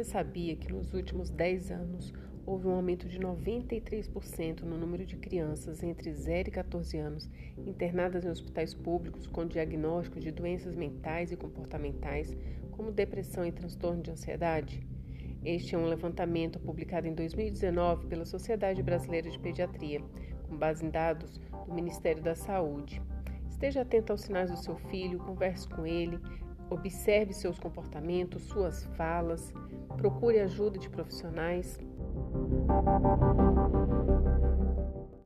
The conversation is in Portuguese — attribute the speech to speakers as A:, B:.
A: Você sabia que nos últimos 10 anos houve um aumento de 93% no número de crianças entre 0 e 14 anos internadas em hospitais públicos com diagnóstico de doenças mentais e comportamentais, como depressão e transtorno de ansiedade? Este é um levantamento publicado em 2019 pela Sociedade Brasileira de Pediatria, com base em dados do Ministério da Saúde. Esteja atento aos sinais do seu filho, converse com ele, observe seus comportamentos, suas falas, procure ajuda de profissionais.